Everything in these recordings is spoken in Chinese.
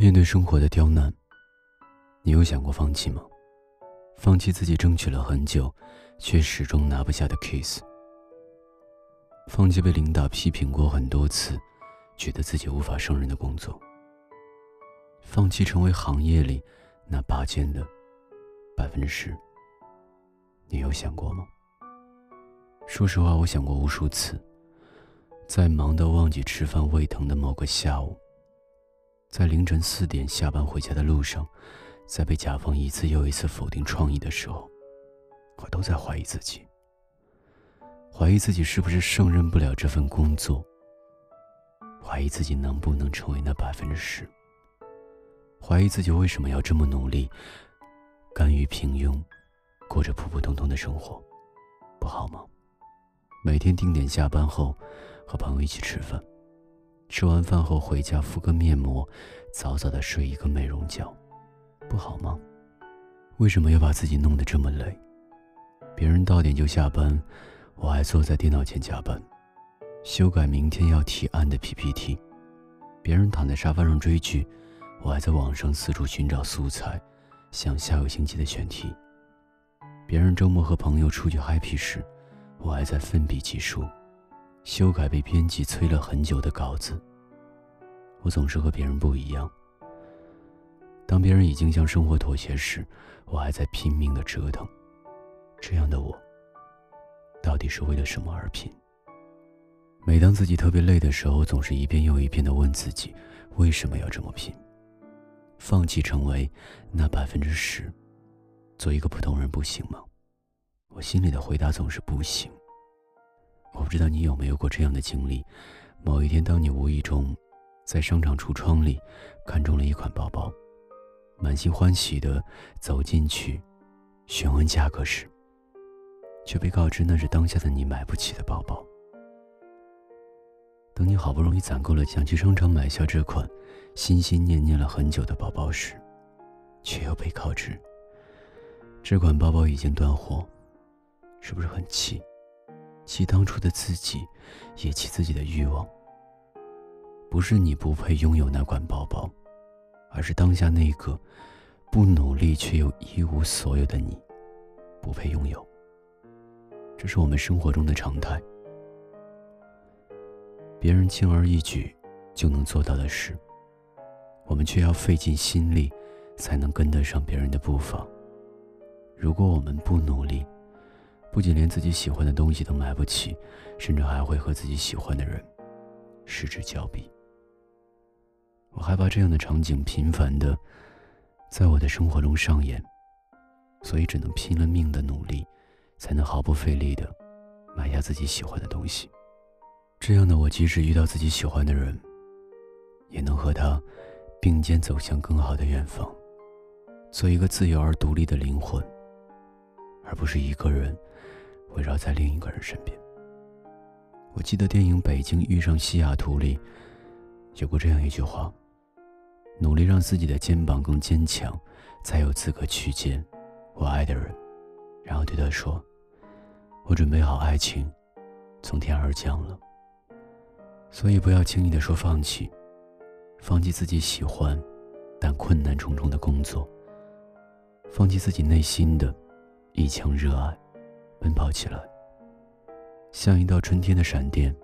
面对生活的刁难，你有想过放弃吗？放弃自己争取了很久，却始终拿不下的 case。放弃被领导批评过很多次，觉得自己无法胜任的工作。放弃成为行业里那拔尖的百分之十。你有想过吗？说实话，我想过无数次，在忙到忘记吃饭、胃疼的某个下午。在凌晨四点下班回家的路上，在被甲方一次又一次否定创意的时候，我都在怀疑自己。怀疑自己是不是胜任不了这份工作。怀疑自己能不能成为那百分之十。怀疑自己为什么要这么努力，甘于平庸，过着普普通通的生活，不好吗？每天定点下班后，和朋友一起吃饭。吃完饭后回家敷个面膜，早早的睡一个美容觉，不好吗？为什么要把自己弄得这么累？别人到点就下班，我还坐在电脑前加班，修改明天要提案的 PPT。别人躺在沙发上追剧，我还在网上四处寻找素材，想下个星期的选题。别人周末和朋友出去 happy 时，我还在奋笔疾书。修改被编辑催了很久的稿子。我总是和别人不一样。当别人已经向生活妥协时，我还在拼命的折腾。这样的我，到底是为了什么而拼？每当自己特别累的时候，总是一遍又一遍的问自己：为什么要这么拼？放弃成为那百分之十，做一个普通人不行吗？我心里的回答总是不行。我不知道你有没有过这样的经历：某一天，当你无意中在商场橱窗里看中了一款包包，满心欢喜的走进去询问价格时，却被告知那是当下的你买不起的包包。等你好不容易攒够了想去商场买下这款心心念念了很久的包包时，却又被告知这款包包已经断货，是不是很气？气当初的自己，也气自己的欲望。不是你不配拥有那款包包，而是当下那个不努力却又一无所有的你，不配拥有。这是我们生活中的常态。别人轻而易举就能做到的事，我们却要费尽心力才能跟得上别人的步伐。如果我们不努力，不仅连自己喜欢的东西都买不起，甚至还会和自己喜欢的人失之交臂。我害怕这样的场景频繁的在我的生活中上演，所以只能拼了命的努力，才能毫不费力的买下自己喜欢的东西。这样的我，即使遇到自己喜欢的人，也能和他并肩走向更好的远方，做一个自由而独立的灵魂，而不是一个人。围绕在另一个人身边。我记得电影《北京遇上西雅图》里有过这样一句话：“努力让自己的肩膀更坚强，才有资格去见我爱的人。”然后对他说：“我准备好爱情从天而降了。”所以不要轻易的说放弃，放弃自己喜欢但困难重重的工作，放弃自己内心的一腔热爱。奔跑起来，像一道春天的闪电，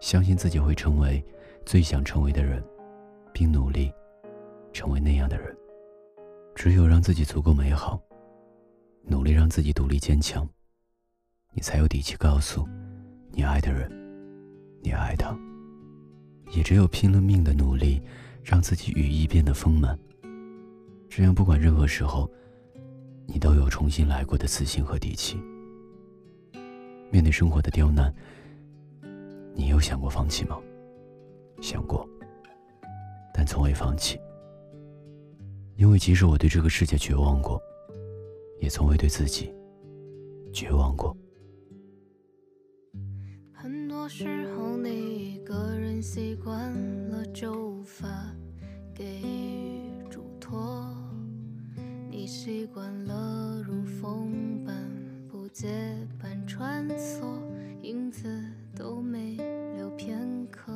相信自己会成为最想成为的人，并努力成为那样的人。只有让自己足够美好，努力让自己独立坚强，你才有底气告诉你爱的人，你爱他。也只有拼了命的努力，让自己羽翼变得丰满，这样不管任何时候，你都有重新来过的自信和底气。面对生活的刁难，你有想过放弃吗？想过，但从未放弃。因为即使我对这个世界绝望过，也从未对自己绝望过。很多时候，你一个人习惯了，就无法给予嘱托。你习惯了如风般不结伴。穿梭，影子都没留片刻。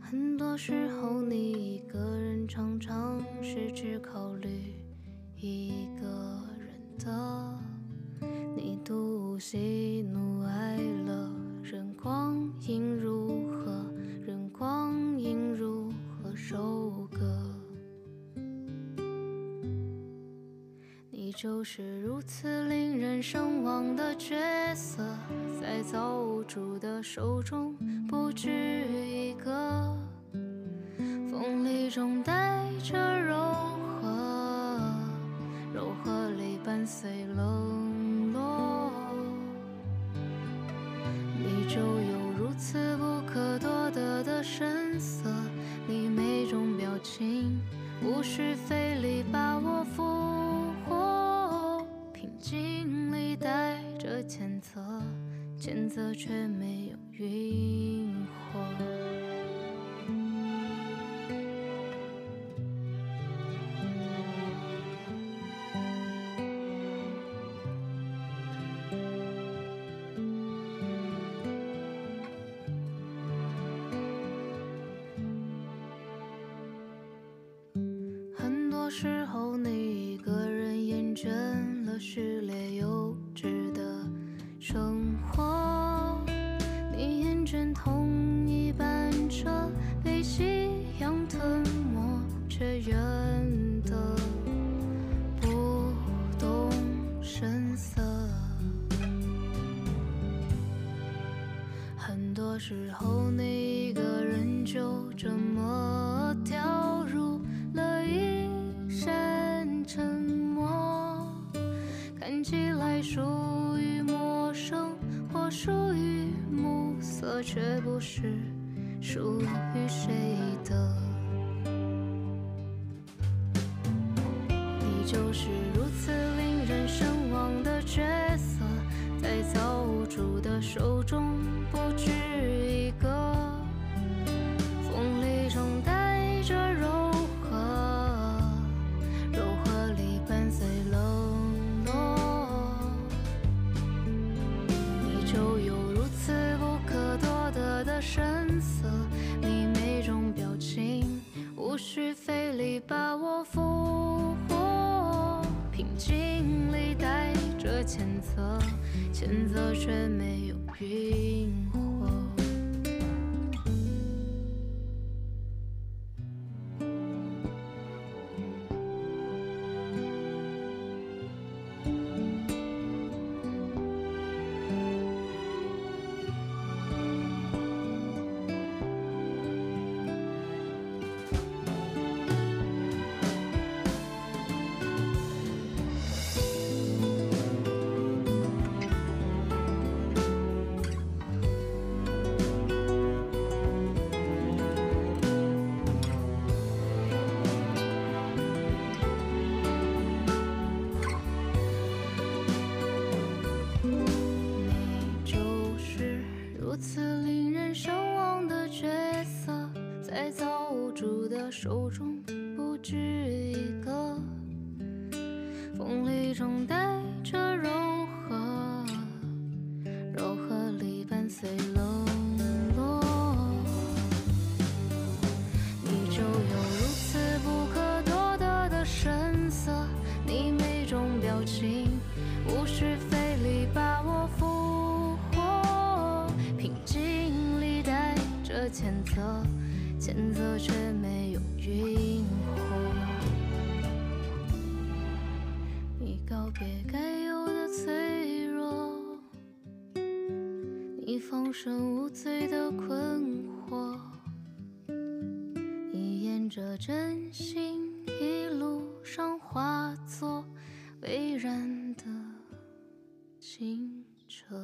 很多。时候，你一个人常常是只考虑一个人的，你读喜怒哀乐，任光阴如何，任光阴如何收割。就是如此令人神往的角色，在造物主的手中不止一个，锋利中带着柔和，柔和里伴随冷落。你就有如此不可多得的神色，谴责，谴责却没有晕火。很多时候，你一个人厌倦了吞没，却远得不动声色。很多时候，你一个人就这么掉入了一身沉默，看起来属于陌生或属于暮色，却不是属于谁的。选择却没有意义。无声无罪的困惑你沿着真心一路上化作蔚然的清澈。